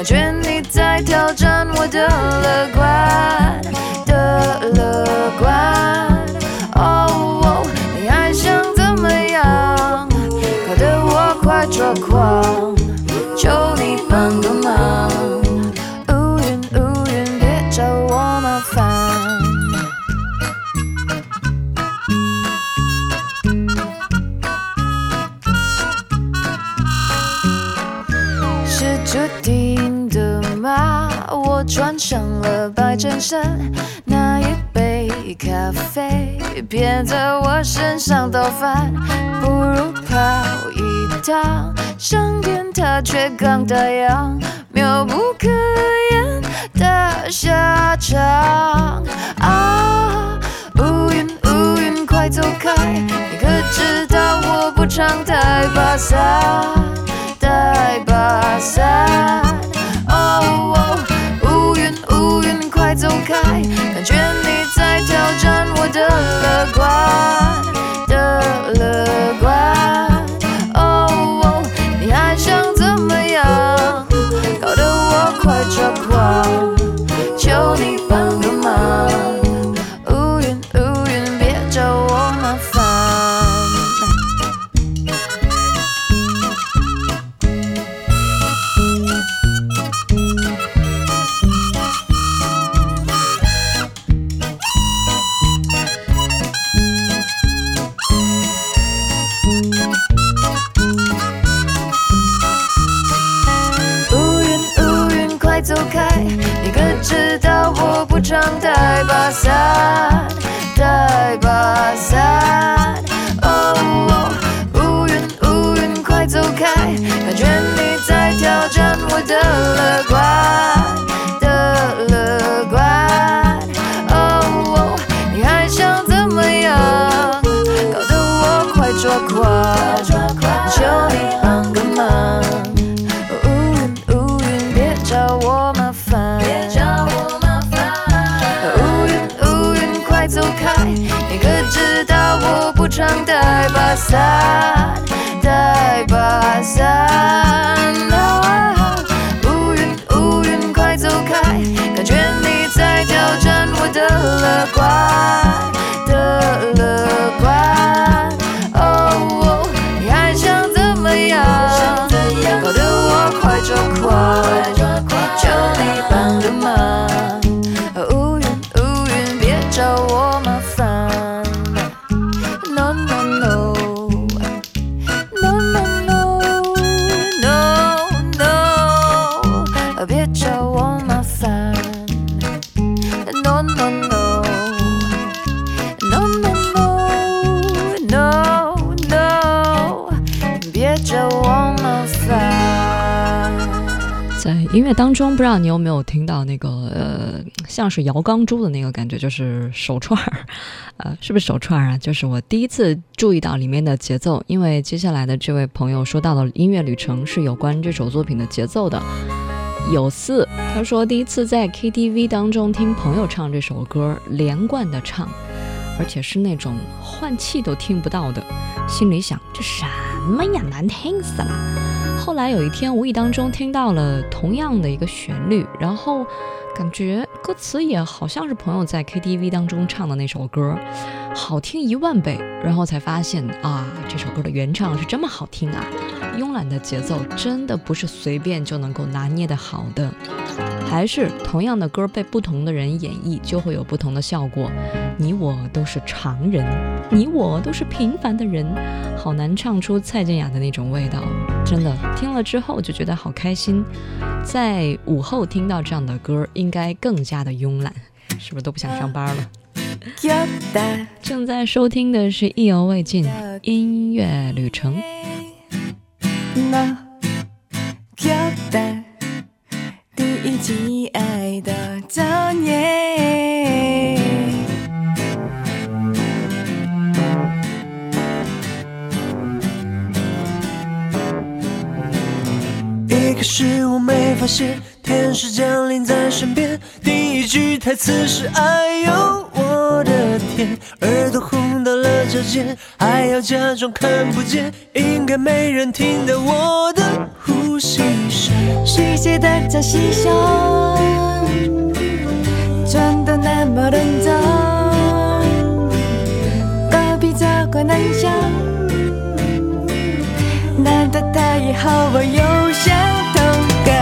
感觉你在挑战我的乐观的乐观。哦，你还想怎么样？搞得我快抓狂，求穿上了白衬衫，那一杯咖啡别在我身上倒翻，不如跑一趟，上天它却刚打烊，妙不可言的下场啊！乌云乌云快走开！你可知道我不常带把伞，感觉你在挑战我的乐观。带把伞，带把伞。哦，乌云乌云快走开！感觉你在挑战我的乐常带当中，不知道你有没有听到那个呃，像是摇钢珠的那个感觉，就是手串儿，呃，是不是手串儿啊？就是我第一次注意到里面的节奏，因为接下来的这位朋友说到的音乐旅程是有关这首作品的节奏的。有四，他说第一次在 KTV 当中听朋友唱这首歌，连贯的唱，而且是那种换气都听不到的，心里想这什么呀，难听死了。后来有一天无意当中听到了同样的一个旋律，然后感觉歌词也好像是朋友在 KTV 当中唱的那首歌，好听一万倍，然后才发现啊，这首歌的原唱是这么好听啊！慵懒的节奏真的不是随便就能够拿捏的好的，还是同样的歌被不同的人演绎就会有不同的效果。你我都是常人，你我都是平凡的人，好难唱出蔡健雅的那种味道。真的听了之后就觉得好开心，在午后听到这样的歌，应该更加的慵懒，是不是都不想上班了？正在收听的是意犹未尽音乐旅程。是我没发现天使降临在身边。第一句台词是“哎呦我的天”，耳朵红到了指尖，还要假装看不见，应该没人听到我的呼吸声。谁的假心耍，转得那么认真？隔壁这个男生，难道他也后我有？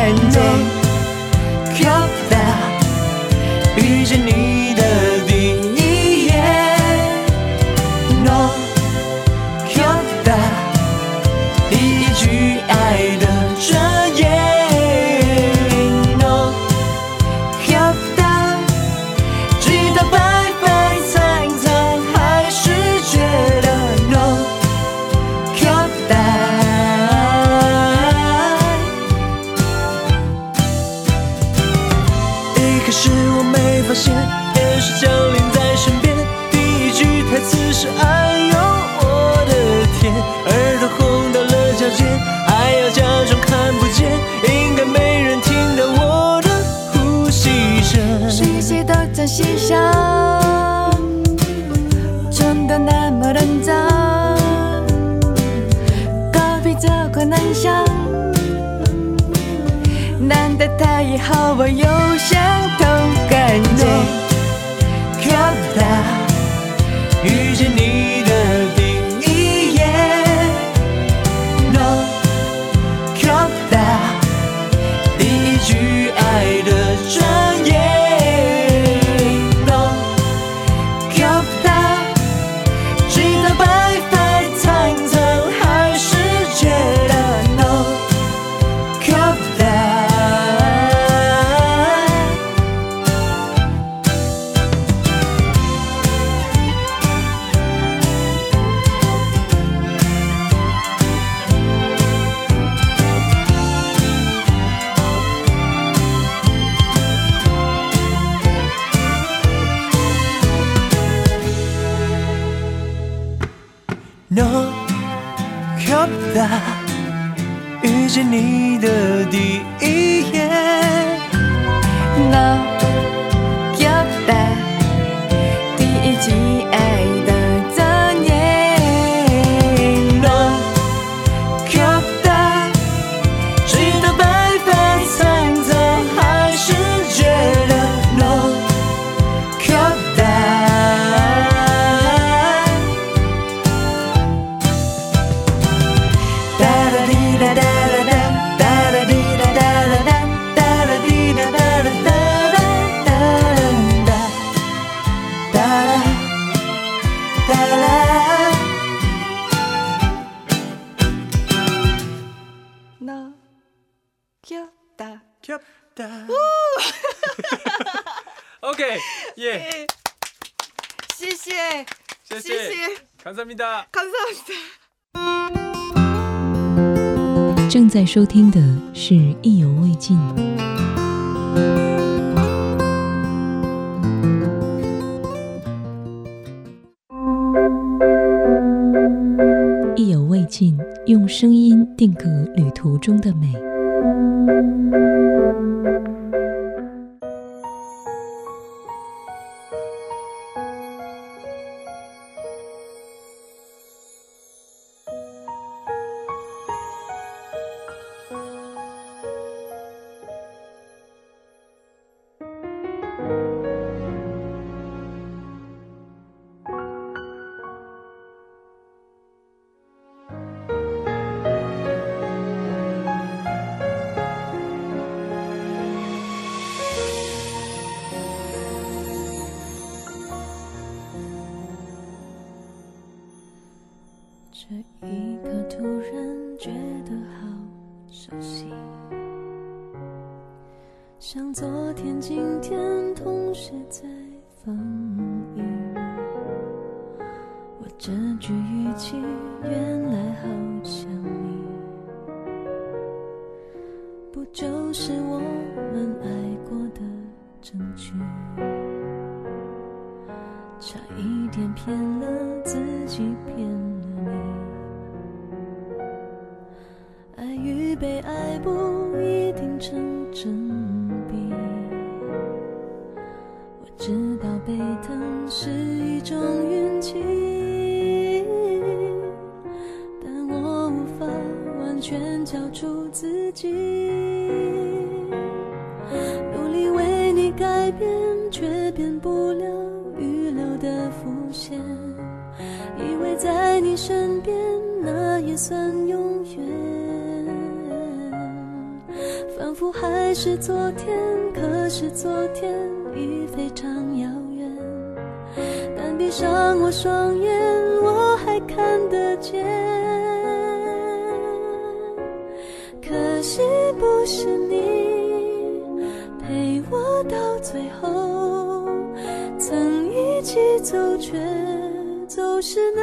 날 내 곁에 收听的这一刻突然觉得好熟悉像昨天今天同时在放是你陪我到最后，曾一起走，却走失那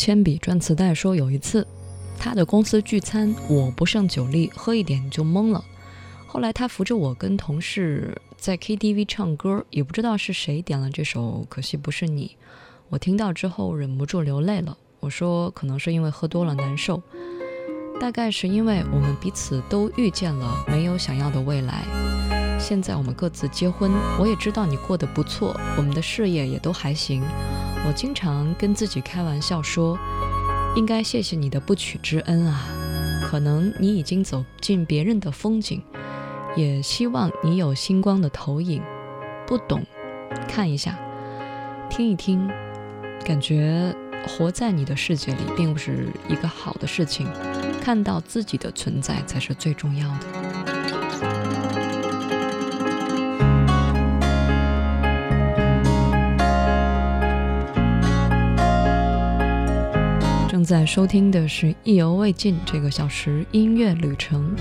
铅笔转磁带说，有一次他的公司聚餐，我不胜酒力，喝一点就懵了。后来他扶着我跟同事在 KTV 唱歌，也不知道是谁点了这首《可惜不是你》，我听到之后忍不住流泪了。我说可能是因为喝多了难受，大概是因为我们彼此都遇见了没有想要的未来。现在我们各自结婚，我也知道你过得不错，我们的事业也都还行。我经常跟自己开玩笑说，应该谢谢你的不娶之恩啊。可能你已经走进别人的风景，也希望你有星光的投影。不懂，看一下，听一听，感觉活在你的世界里并不是一个好的事情，看到自己的存在才是最重要的。正在收听的是《意犹未尽》这个小时音乐旅程，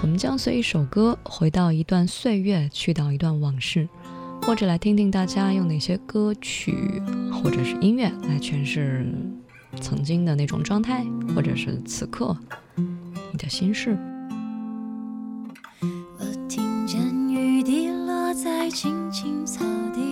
我们将随一首歌回到一段岁月，去到一段往事，或者来听听大家用哪些歌曲或者是音乐来诠释曾经的那种状态，或者是此刻你的心事。我听见雨滴落在青青草地，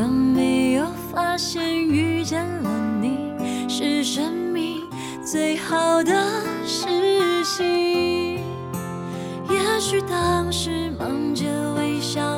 为什么没有发现遇见了你是生命最好的事情？也许当时忙着微笑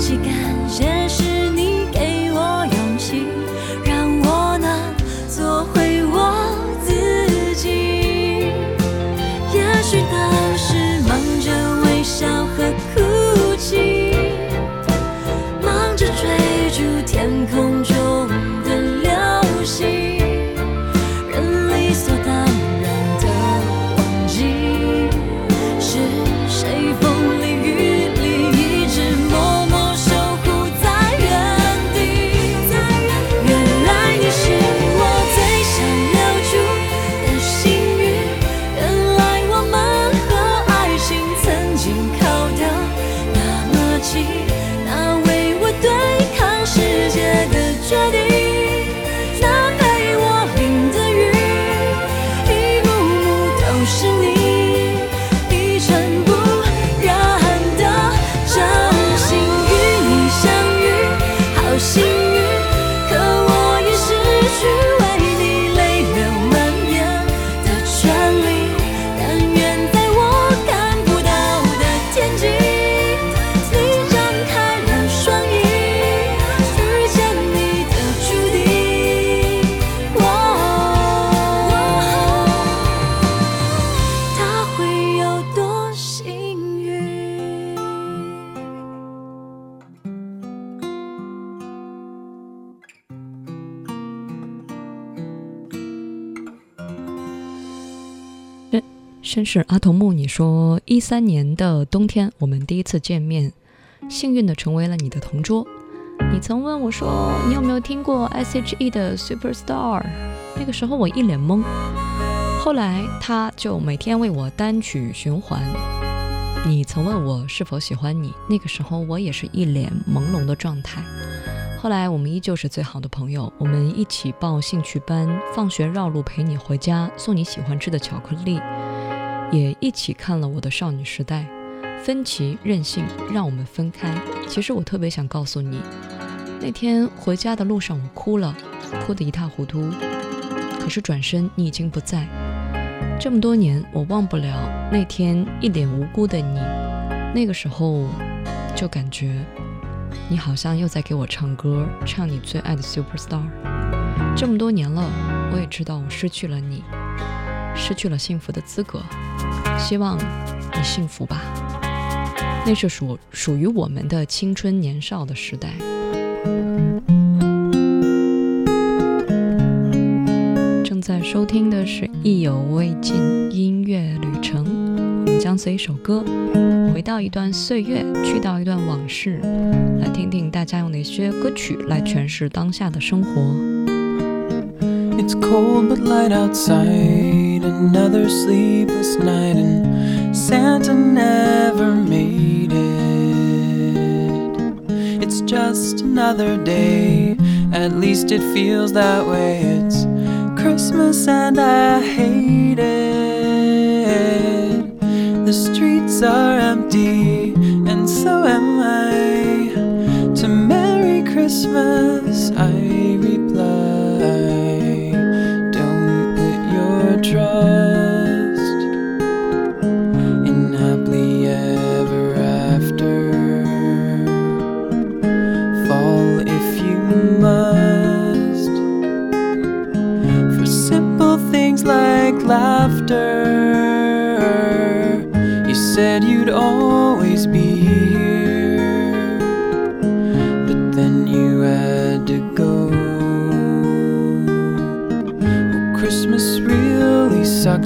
来不绅士阿童木，你说一三年的冬天，我们第一次见面，幸运的成为了你的同桌。你曾问我说，你有没有听过 S.H.E 的 Superstar？那个时候我一脸懵。后来他就每天为我单曲循环。你曾问我是否喜欢你，那个时候我也是一脸朦胧的状态。后来我们依旧是最好的朋友，我们一起报兴趣班，放学绕路陪你回家，送你喜欢吃的巧克力，也一起看了我的少女时代。分歧、任性让我们分开。其实我特别想告诉你，那天回家的路上我哭了，哭得一塌糊涂。可是转身你已经不在。这么多年，我忘不了那天一脸无辜的你。那个时候，就感觉你好像又在给我唱歌，唱你最爱的 Superstar。这么多年了，我也知道我失去了你，失去了幸福的资格。希望你幸福吧。那是属属于我们的青春年少的时代。正在收听的是《意犹未尽音乐旅程》，我们将随一首歌，回到一段岁月，去到一段往事，来听听大家用哪些歌曲来诠释当下的生活。It's cold but light outside. Another sleepless night, and Santa never made it. It's just another day. At least it feels that way. It's Christmas and I hate it. The streets are empty, and so am I. To Merry Christmas, I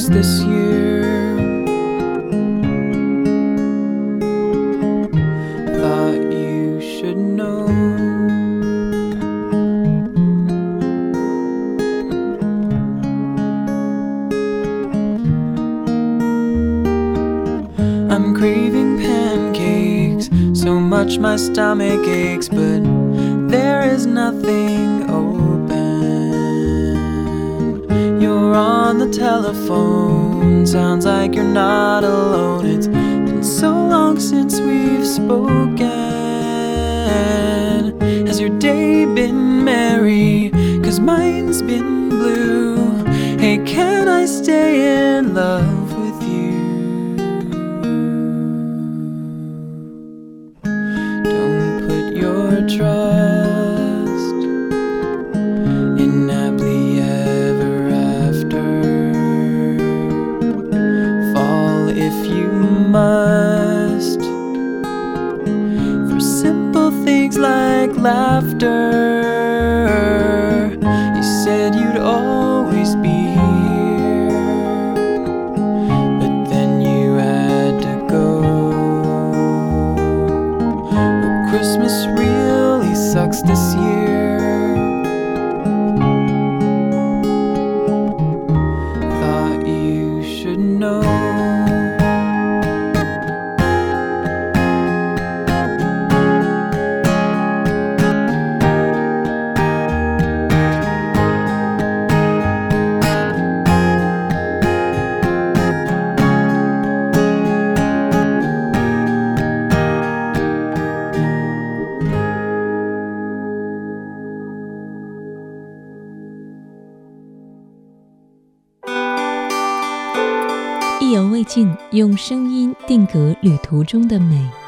this year. Thought you should know. I'm craving pancakes, so much my stomach aches, but there is nothing telephone, sounds like you're not alone. It's been so long since we've spoken. Has your day been merry? Cause mine's been 中的美。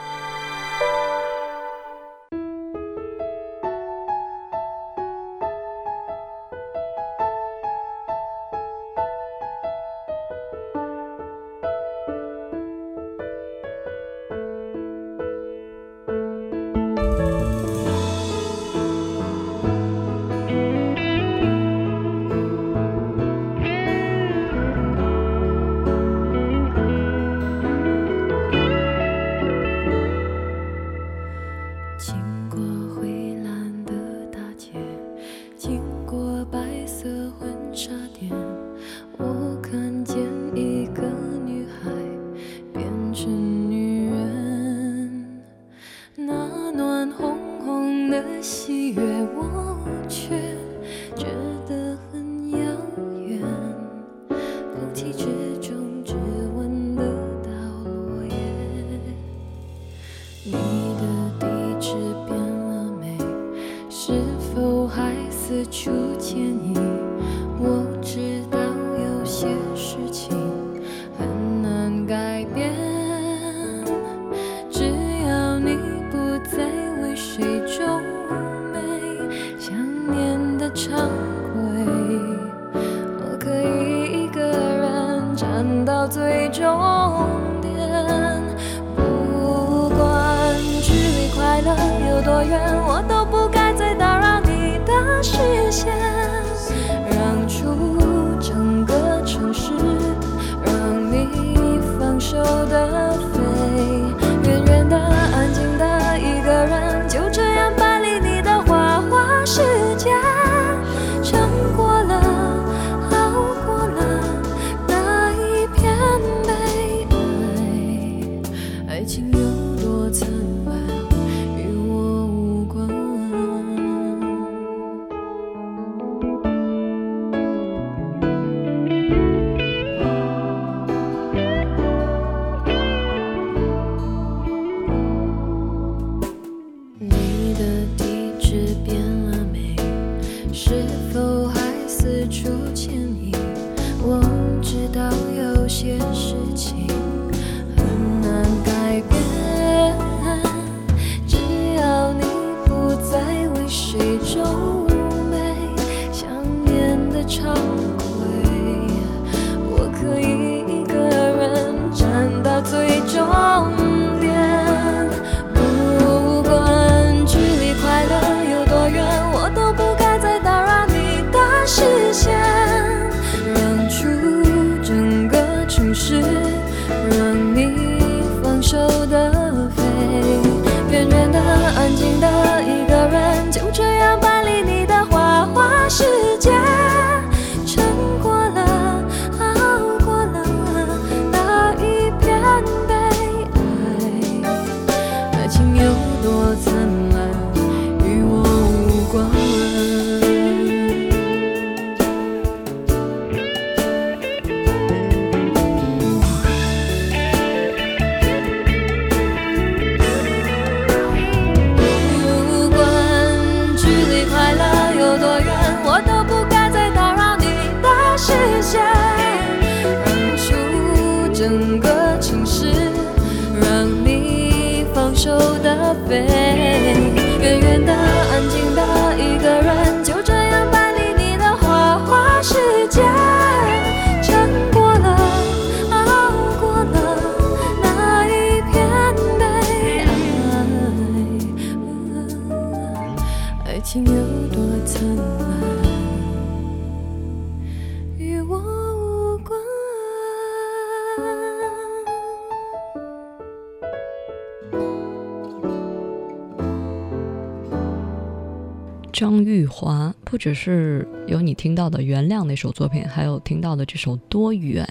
只是有你听到的《原谅》那首作品，还有听到的这首《多远》。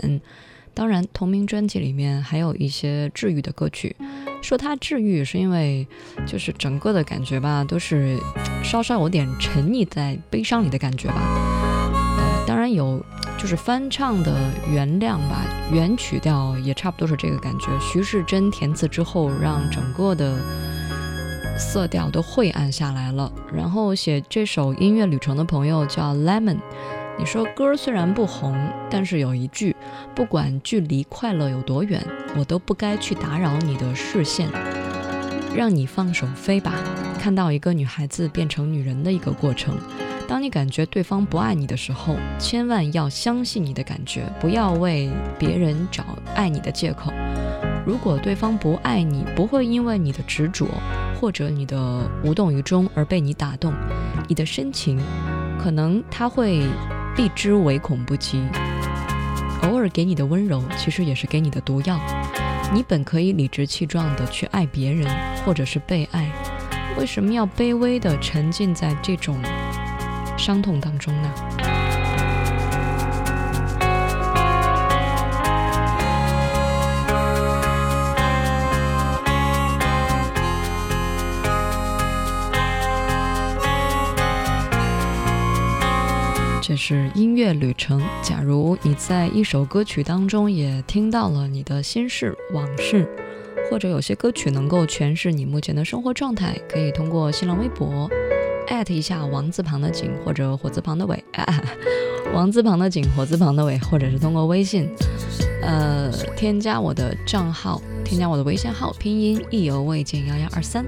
当然，同名专辑里面还有一些治愈的歌曲。说它治愈，是因为就是整个的感觉吧，都是稍稍有点沉溺在悲伤里的感觉吧。呃，当然有就是翻唱的《原谅》吧，原曲调也差不多是这个感觉。徐世珍填词之后，让整个的色调都晦暗下来了。然后写这首音乐旅程的朋友叫 Lemon，你说歌虽然不红，但是有一句，不管距离快乐有多远，我都不该去打扰你的视线，让你放手飞吧。看到一个女孩子变成女人的一个过程。当你感觉对方不爱你的时候，千万要相信你的感觉，不要为别人找爱你的借口。如果对方不爱你，不会因为你的执着或者你的无动于衷而被你打动，你的深情，可能他会避之唯恐不及。偶尔给你的温柔，其实也是给你的毒药。你本可以理直气壮的去爱别人，或者是被爱，为什么要卑微的沉浸在这种伤痛当中呢？这是音乐旅程。假如你在一首歌曲当中也听到了你的心事往事，或者有些歌曲能够诠释你目前的生活状态，可以通过新浪微博艾特一下王字旁的景或者火字旁的伟，啊、王字旁的景火字旁的伟，或者是通过微信，呃，添加我的账号，添加我的微信号，拼音意犹未尽幺幺二三。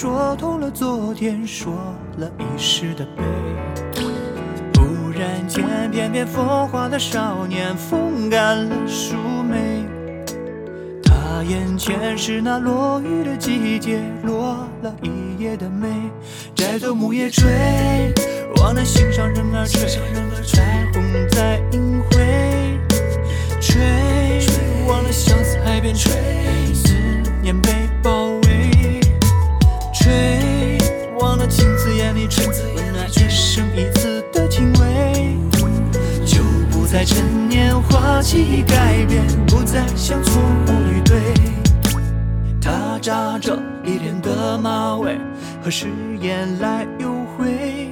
说痛了昨天，说了一世的悲。忽然间，翩翩风华的少年风干了树眉。他眼前是那落雨的季节，落了一夜的梅。摘走木叶吹，望那心上人儿吹，彩虹在隐晦。吹，忘了相思海边吹，思念被子眼里吹，温暖一生一次的情味。就不再趁年华气改变，不再像错误与对。他扎着一脸的马尾，何时眼来又回？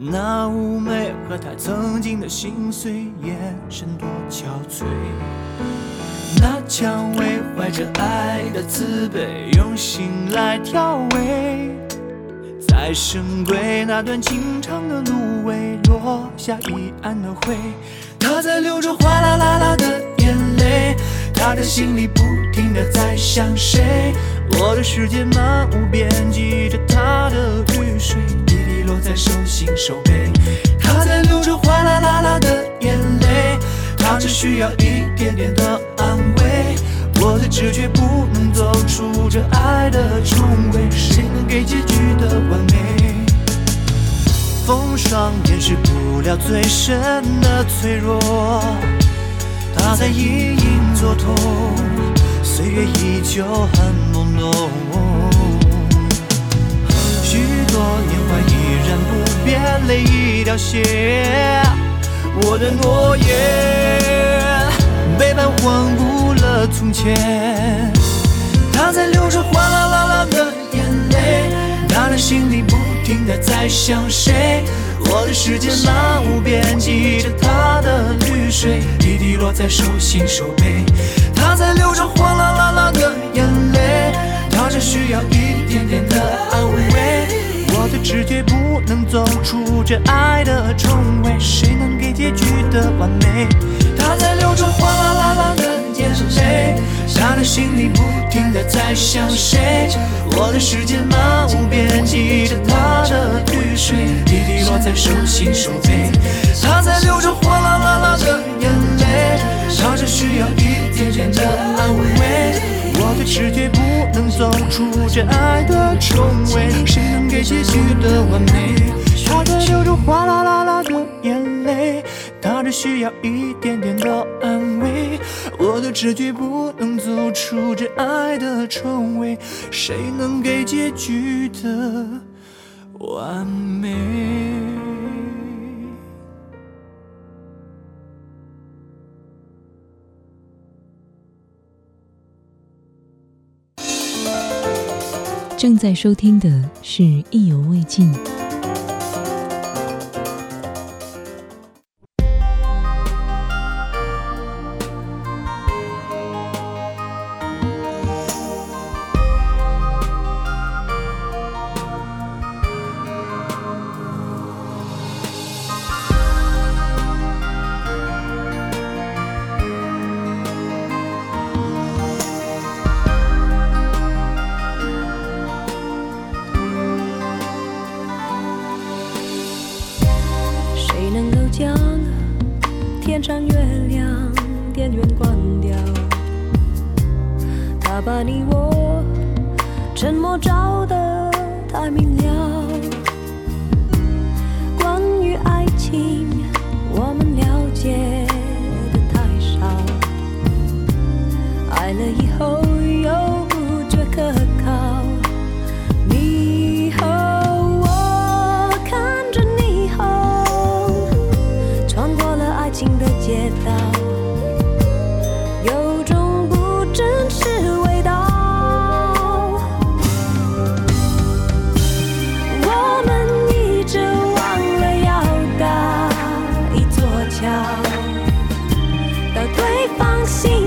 那妩媚和他曾经的心碎，眼神多憔悴。那蔷薇怀着爱的慈悲，用心来调味。在深闺那段情长的芦苇，落下一岸的灰。他在流着哗啦啦啦的眼泪，他的心里不停的在想谁。我的世界漫无边际着他的雨水，滴滴落在手心手背。他在流着哗啦啦啦的眼泪，他只需要一点点的安慰。我的直觉不能走出这爱的重风霜掩饰不了最深的脆弱，它在隐隐作痛，岁月依旧很朦胧。许多年华依然不变，泪已凋谢，我的诺言背叛荒芜了从前。他在流着哗啦啦啦的眼泪，他的心里不停的在想谁。我的世界漫无边际着他的绿水，滴滴落在手心手背。他在流着哗啦啦啦的眼泪，他只需要一点点的安慰。我的直觉不能走出这爱的重围，谁能给结局的完美？他在流着哗啦啦啦的眼泪，他的心里不停的在想谁。我的世界漫无边际着他的雨水，滴滴落在手心手背。他在流着哗啦啦啦的眼泪，他只需要一点点的安慰。我的直觉不能走出这爱的重围，谁能给结局的完美？他在流着哗啦啦啦的眼泪，他只需要一点点的安慰。我的直觉不能走出这爱的重围，谁能给结局的完美？正在收听的是《意犹未尽》。和对方心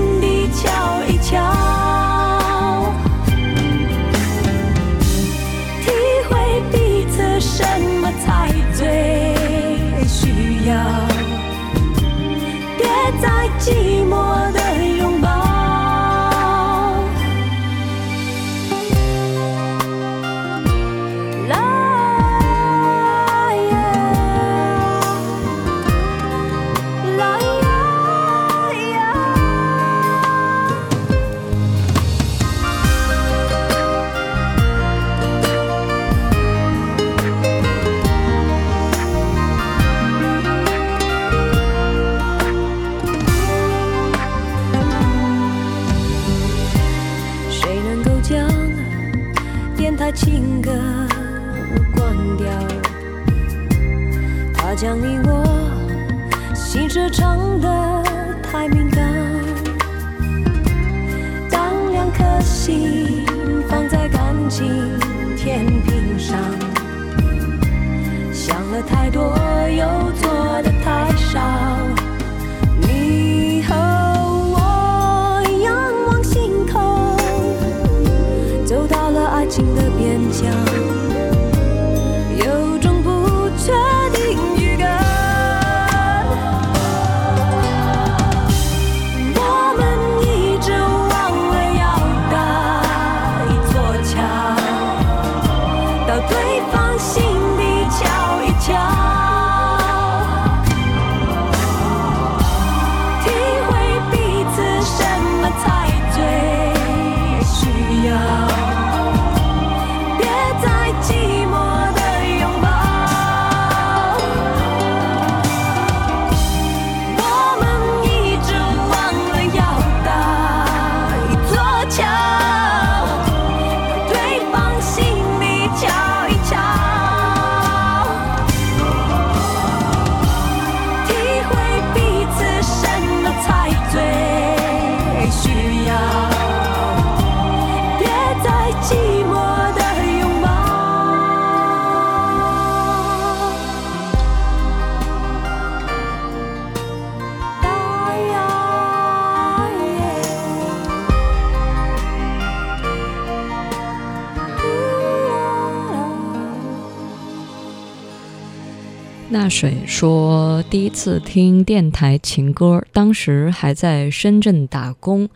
水说，第一次听电台情歌，当时还在深圳打工，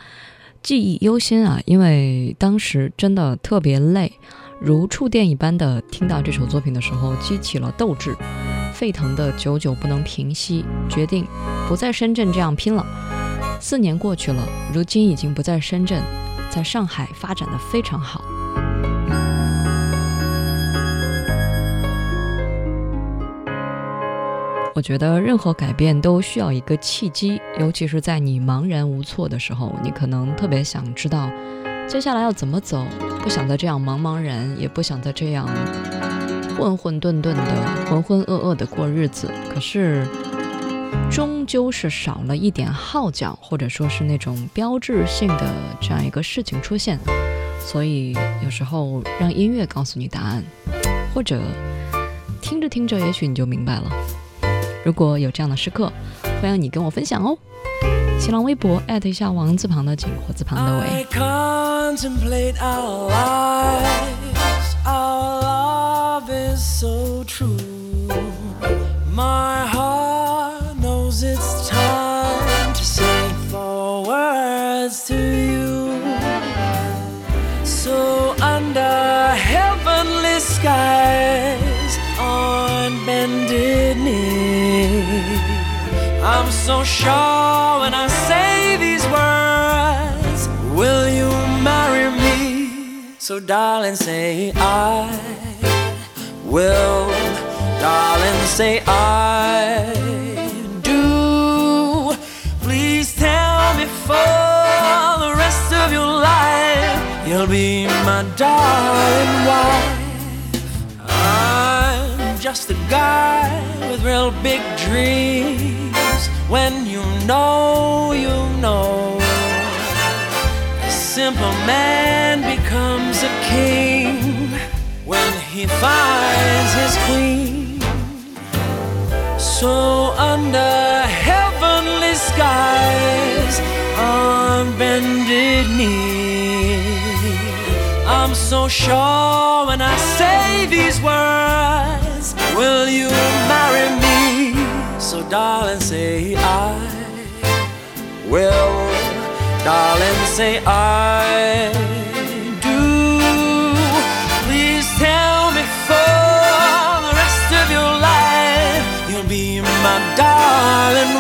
记忆犹新啊，因为当时真的特别累，如触电一般的听到这首作品的时候，激起了斗志，沸腾的久久不能平息，决定不在深圳这样拼了。四年过去了，如今已经不在深圳，在上海发展的非常好。我觉得任何改变都需要一个契机，尤其是在你茫然无措的时候，你可能特别想知道接下来要怎么走，不想再这样茫茫然，也不想再这样混混沌沌的、浑浑噩噩的过日子。可是，终究是少了一点号角，或者说是那种标志性的这样一个事情出现。所以，有时候让音乐告诉你答案，或者听着听着，也许你就明白了。如果有这样的时刻，欢迎你跟我分享哦。新浪微博艾特一下王字旁的景火字旁的 I 伟。So sure when I say these words, will you marry me? So, darling, say I will. Darling, say I do. Please tell me for the rest of your life, you'll be my darling wife. I'm just a guy with real big dreams. When you know, you know. A simple man becomes a king when he finds his queen. So under heavenly skies, on bended knee, I'm so sure when I say these words, will you darling, say I will. Darling, say I do. Please tell me for the rest of your life, you'll be my darling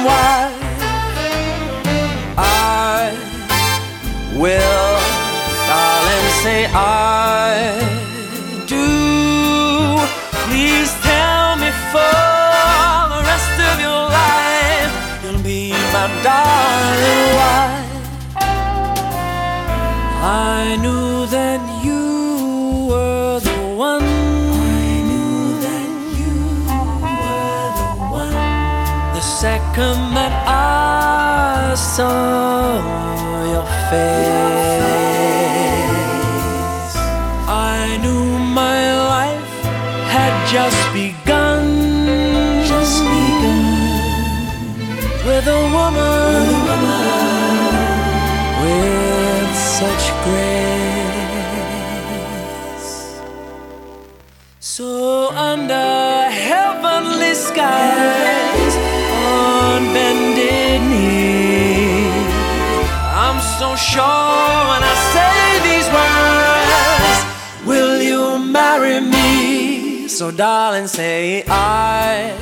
I saw your face. I knew my life had just begun. Just begun. With a woman, with, a woman. with such grace. So under heavenly skies bended knee. I'm so sure when I say these words, will you marry me? So, darling, say I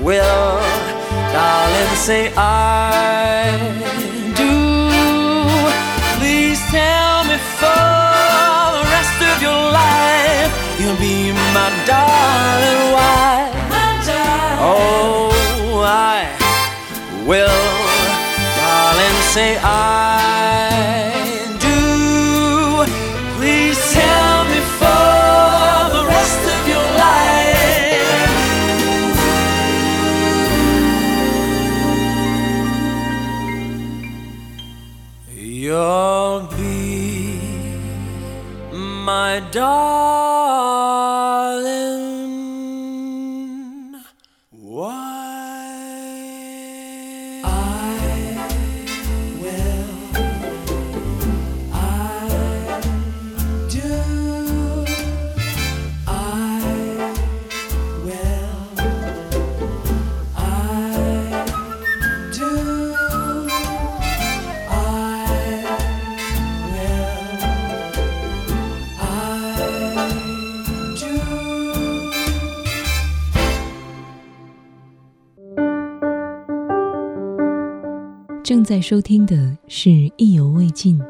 will. Darling, say I do. Please tell me for the rest of your life, you'll be my darling wife. will. Darling, say I. 正在收听的是意犹未尽。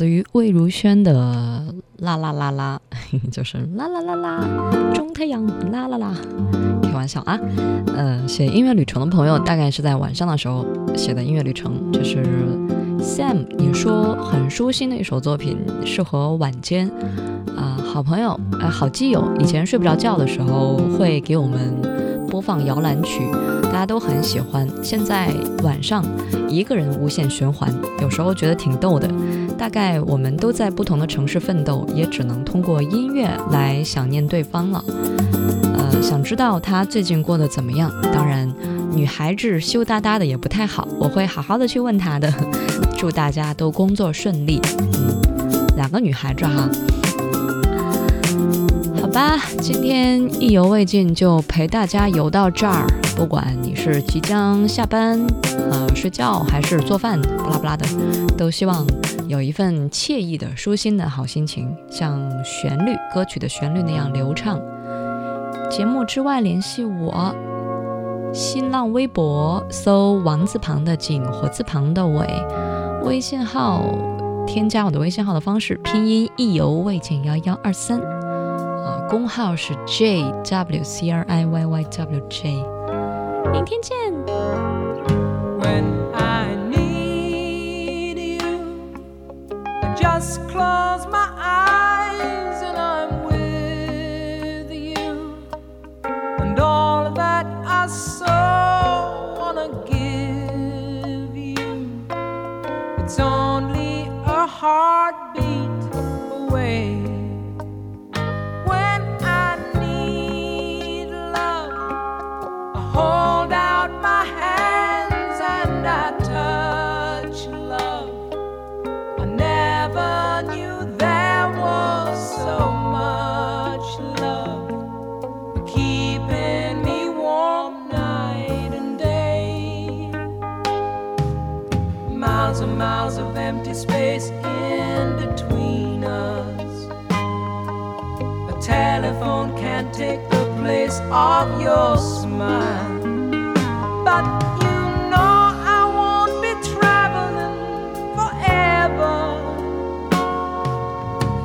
死于魏如萱的啦啦啦啦，就是啦啦啦啦，中太阳啦啦啦，开玩笑啊。呃，写音乐旅程的朋友大概是在晚上的时候写的音乐旅程，就是 Sam 你说很舒心的一首作品，适合晚间。啊，好朋友，呃，好基友，以前睡不着觉的时候会给我们播放摇篮曲，大家都很喜欢。现在晚上一个人无限循环，有时候觉得挺逗的。大概我们都在不同的城市奋斗，也只能通过音乐来想念对方了。呃，想知道他最近过得怎么样？当然，女孩子羞答答的也不太好，我会好好的去问她的。祝大家都工作顺利。嗯，两个女孩子哈。好吧，今天意犹未尽，就陪大家游到这儿。不管你是即将下班、呃睡觉，还是做饭，不拉不拉的，都希望有一份惬意的、舒心的好心情，像旋律歌曲的旋律那样流畅。节目之外联系我，新浪微博搜王字旁的景，火字旁的伟，微信号添加我的微信号的方式，拼音意犹未尽幺幺二三。啊，公号是 J W C R I Y Y W J，明天见。Just close my eyes and I'm with you. And all that I so wanna give you, it's only a heartbeat take the place of your smile. But you know I won't be traveling forever.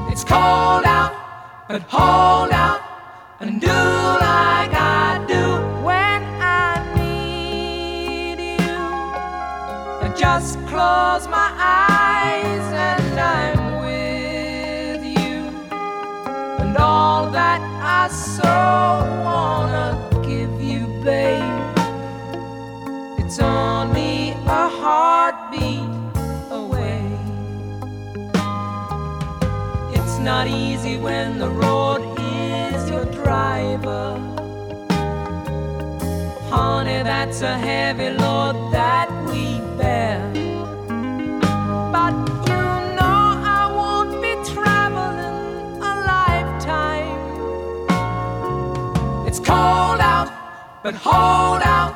It's cold out, but hold when the road is your driver. Honey, that's a heavy load that we bear. But you know I won't be traveling a lifetime. It's cold out, but hold out